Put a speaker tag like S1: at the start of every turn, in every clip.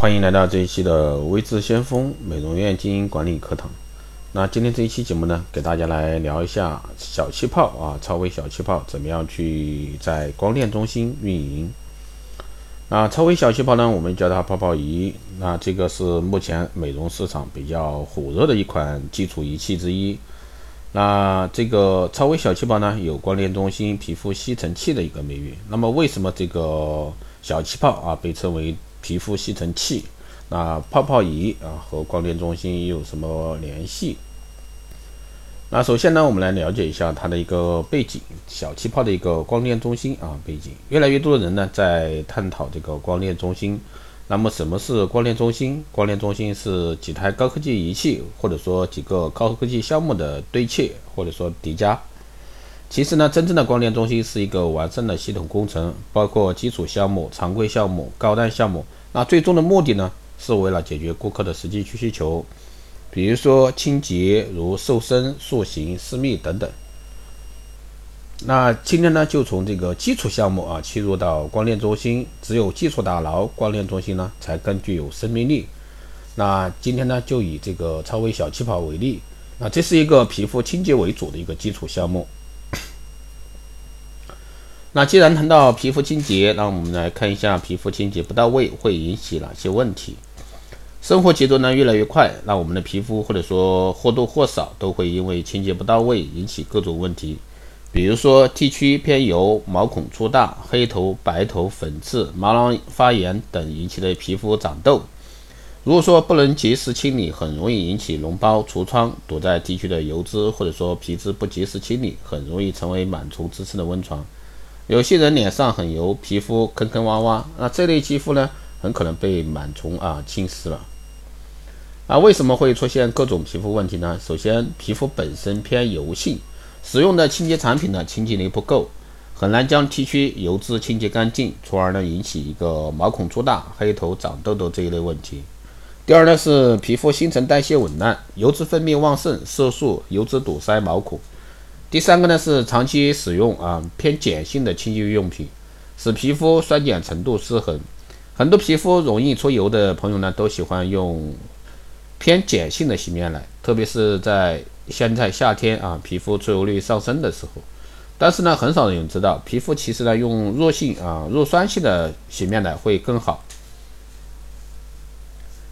S1: 欢迎来到这一期的微智先锋美容院经营管理课堂。那今天这一期节目呢，给大家来聊一下小气泡啊，超微小气泡怎么样去在光电中心运营。那超微小气泡呢，我们叫它泡泡仪。那这个是目前美容市场比较火热的一款基础仪器之一。那这个超微小气泡呢，有光电中心、皮肤吸尘器的一个美誉。那么为什么这个小气泡啊被称为皮肤吸尘器？那泡泡仪啊和光电中心有什么联系？那首先呢，我们来了解一下它的一个背景，小气泡的一个光电中心啊背景。越来越多的人呢在探讨这个光电中心。那么什么是光电中心？光电中心是几台高科技仪器，或者说几个高科技项目的堆砌，或者说叠加。其实呢，真正的光电中心是一个完善的系统工程，包括基础项目、常规项目、高端项目。那最终的目的呢，是为了解决顾客的实际需求，比如说清洁，如瘦身、塑形、私密等等。那今天呢，就从这个基础项目啊切入到光电中心，只有基础打牢，光电中心呢才更具有生命力。那今天呢，就以这个超微小气泡为例，那这是一个皮肤清洁为主的一个基础项目。那既然谈到皮肤清洁，那我们来看一下皮肤清洁不到位会引起哪些问题。生活节奏呢越来越快，那我们的皮肤或者说或多或少都会因为清洁不到位引起各种问题。比如说，T 区偏油、毛孔粗大、黑头、白头、粉刺、毛囊发炎等引起的皮肤长痘。如果说不能及时清理，很容易引起脓包、痤疮。躲在 T 区的油脂或者说皮脂不及时清理，很容易成为螨虫滋生的温床。有些人脸上很油，皮肤坑坑洼洼，那这类肌肤呢，很可能被螨虫啊侵蚀了。啊，为什么会出现各种皮肤问题呢？首先，皮肤本身偏油性。使用的清洁产品呢，清洁力不够，很难将 T 区油脂清洁干净，从而呢引起一个毛孔粗大、黑头、长痘痘这一类问题。第二呢是皮肤新陈代谢紊乱，油脂分泌旺盛，色素、油脂堵塞毛孔。第三个呢是长期使用啊偏碱性的清洁用品，使皮肤酸碱程度失衡。很多皮肤容易出油的朋友呢，都喜欢用偏碱性的洗面奶，特别是在。现在夏天啊，皮肤出油率上升的时候，但是呢，很少人知道，皮肤其实呢用弱性啊弱酸性的洗面奶会更好。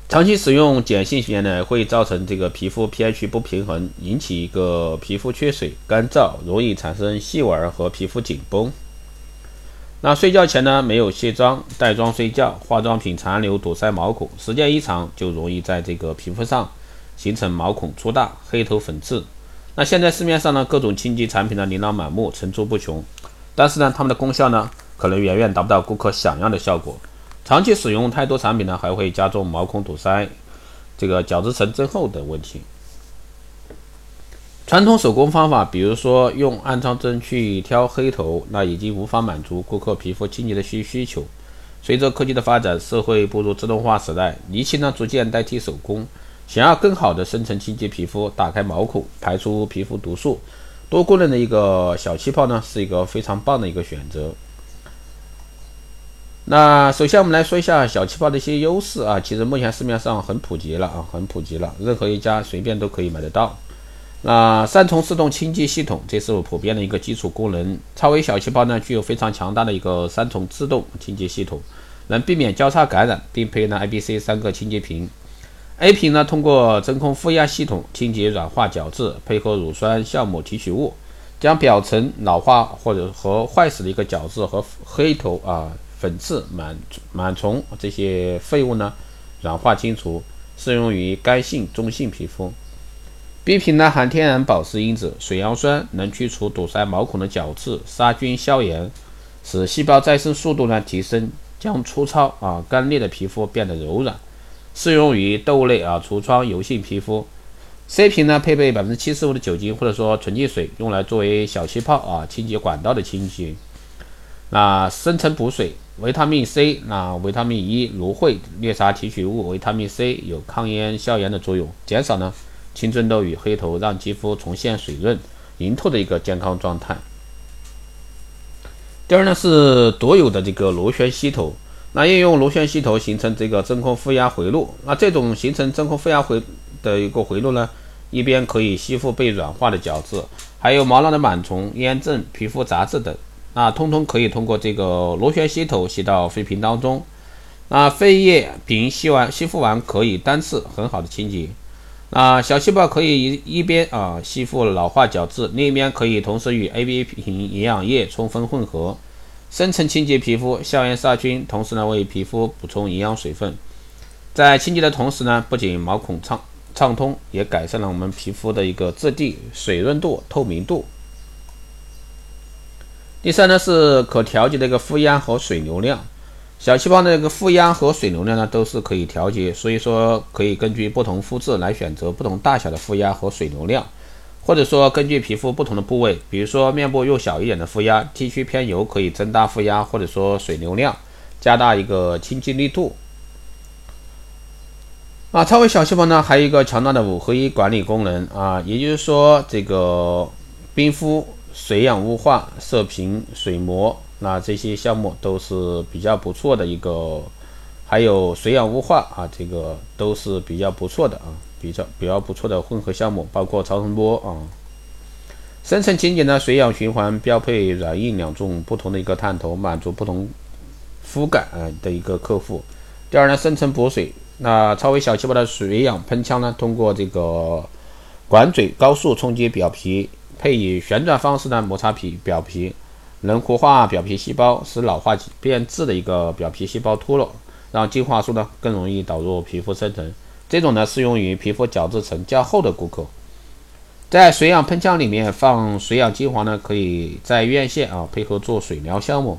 S1: 长期使用碱性洗面奶会造成这个皮肤 pH 不平衡，引起一个皮肤缺水、干燥，容易产生细纹和皮肤紧绷。那睡觉前呢，没有卸妆，带妆睡觉，化妆品残留堵塞毛孔，时间一长就容易在这个皮肤上。形成毛孔粗大、黑头、粉刺。那现在市面上呢，各种清洁产品呢，琳琅满目，层出不穷。但是呢，它们的功效呢，可能远远达不到顾客想要的效果。长期使用太多产品呢，还会加重毛孔堵塞、这个角质层增厚等问题。传统手工方法，比如说用暗疮针去挑黑头，那已经无法满足顾客皮肤清洁的需需求。随着科技的发展，社会步入自动化时代，仪器呢逐渐代替手工。想要更好的深层清洁皮肤，打开毛孔，排出皮肤毒素，多功能的一个小气泡呢，是一个非常棒的一个选择。那首先我们来说一下小气泡的一些优势啊，其实目前市面上很普及了啊，很普及了，任何一家随便都可以买得到。那三重自动清洁系统，这是普遍的一个基础功能。超微小气泡呢，具有非常强大的一个三重自动清洁系统，能避免交叉感染，并配了 I B C 三个清洁瓶。A 瓶呢，通过真空负压系统清洁软化角质，配合乳酸酵母提取物，将表层老化或者和坏死的一个角质和黑头啊、粉刺、螨螨虫这些废物呢软化清除，适用于干性、中性皮肤。B 瓶呢含天然保湿因子水杨酸，能去除堵塞毛孔的角质，杀菌消炎，使细胞再生速度呢提升，将粗糙啊干裂的皮肤变得柔软。适用于痘类啊、痤疮、油性皮肤。C 瓶呢，配备百分之七十五的酒精或者说纯净水，用来作为小气泡啊，清洁管道的清洁。那深层补水，维他命 C，那维他命 E、芦荟、绿茶提取物，维他命 C 有抗炎消炎的作用，减少呢青春痘与黑头，让肌肤重现水润莹透的一个健康状态。第二呢是独有的这个螺旋吸头。那应用螺旋吸头形成这个真空负压回路。那这种形成真空负压回的一个回路呢，一边可以吸附被软化的角质，还有毛囊的螨虫、炎症、皮肤杂质等，那通通可以通过这个螺旋吸头吸到肺瓶当中。那肺液瓶吸完吸附完可以单次很好的清洁。那小细胞可以一一边啊吸附老化角质，另一边可以同时与 A B 瓶营养液充分混合，深层清洁皮肤，消炎杀菌，同时呢为皮肤补充营养水分。在清洁的同时呢，不仅毛孔畅畅通，也改善了我们皮肤的一个质地、水润度、透明度。第三呢是可调节的一个负压和水流量。小气泡的一个负压和水流量呢，都是可以调节，所以说可以根据不同肤质来选择不同大小的负压和水流量，或者说根据皮肤不同的部位，比如说面部又小一点的负压，T 区偏油可以增大负压或者说水流量，加大一个清洁力度。啊，超微小气泡呢，还有一个强大的五合一管理功能啊，也就是说这个冰敷、水氧雾化、射频、水膜。那这些项目都是比较不错的一个，还有水氧雾化啊，这个都是比较不错的啊，比较比较不错的混合项目，包括超声波啊，深层清洁呢，水氧循环标配软硬两种不同的一个探头，满足不同肤感啊的一个客户。第二呢，深层补水，那超微小气泡的水氧喷枪呢，通过这个管嘴高速冲击表皮，配以旋转方式呢摩擦皮表皮。能活化表皮细胞，使老化变质的一个表皮细胞脱落，让精华素呢更容易导入皮肤深层。这种呢适用于皮肤角质层较厚的顾客。在水氧喷枪里面放水氧精华呢，可以在院线啊配合做水疗项目。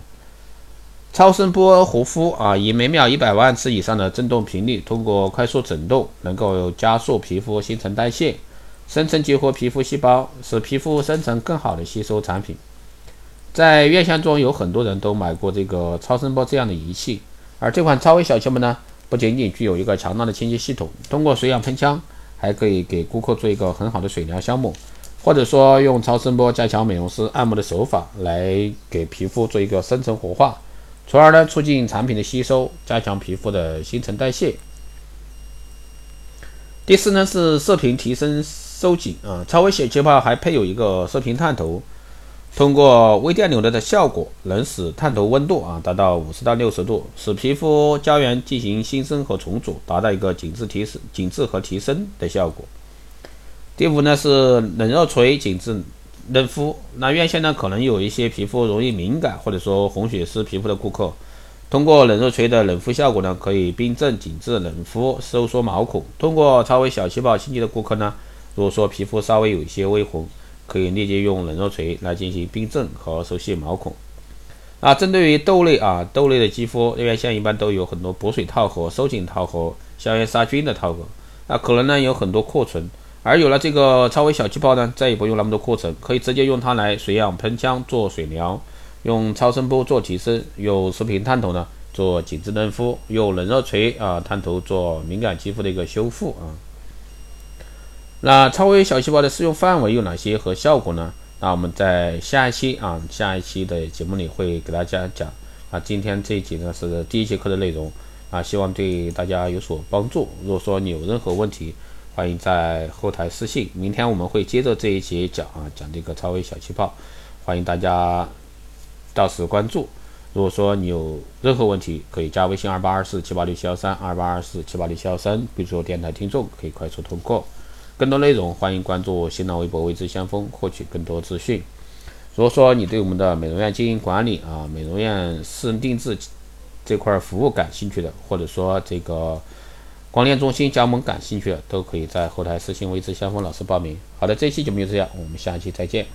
S1: 超声波护肤啊，以每秒一百万次以上的振动频率，通过快速振动，能够加速皮肤新陈代谢，深层激活皮肤细胞，使皮肤深层更好的吸收产品。在院线中有很多人都买过这个超声波这样的仪器，而这款超微小气泡呢，不仅仅具有一个强大的清洁系统，通过水氧喷枪还可以给顾客做一个很好的水疗项目，或者说用超声波加强美容师按摩的手法来给皮肤做一个深层活化，从而呢促进产品的吸收，加强皮肤的新陈代谢。第四呢是射频提升收紧啊，超微小气泡还配有一个射频探头。通过微电流的的效果，能使探头温度啊达到五十到六十度，使皮肤胶原进行新生和重组，达到一个紧致提升、紧致和提升的效果。第五呢是冷热锤紧致嫩肤。那院线呢可能有一些皮肤容易敏感或者说红血丝皮肤的顾客，通过冷热锤的冷敷效果呢，可以冰镇紧致冷敷，收缩毛孔。通过超微小气泡清洁的顾客呢，如果说皮肤稍微有一些微红。可以立即用冷热锤来进行冰镇和熟悉毛孔。啊，针对于痘类啊痘类的肌肤，院线一般都有很多补水套盒、收紧套盒、消炎杀菌的套盒。那可能呢有很多库存，而有了这个超微小气泡呢，再也不用那么多库存，可以直接用它来水氧喷枪做水疗，用超声波做提升，用射频探头呢做紧致嫩肤，用冷热锤啊探头做敏感肌肤的一个修复啊。那超微小细胞的适用范围有哪些和效果呢？那我们在下一期啊，下一期的节目里会给大家讲。啊，今天这一集呢是第一节课的内容啊，希望对大家有所帮助。如果说你有任何问题，欢迎在后台私信。明天我们会接着这一节讲啊，讲这个超微小气泡，欢迎大家到时关注。如果说你有任何问题，可以加微信二八二四七八六七幺三二八二四七八六七幺三，备注电台听众，可以快速通过。更多内容，欢迎关注新浪微博“未知先锋”，获取更多资讯。如果说你对我们的美容院经营管理啊、美容院私人定制这块服务感兴趣的，或者说这个光电中心加盟感兴趣的，都可以在后台私信“未知先锋”老师报名。好的，这期节目就这样，我们下期再见。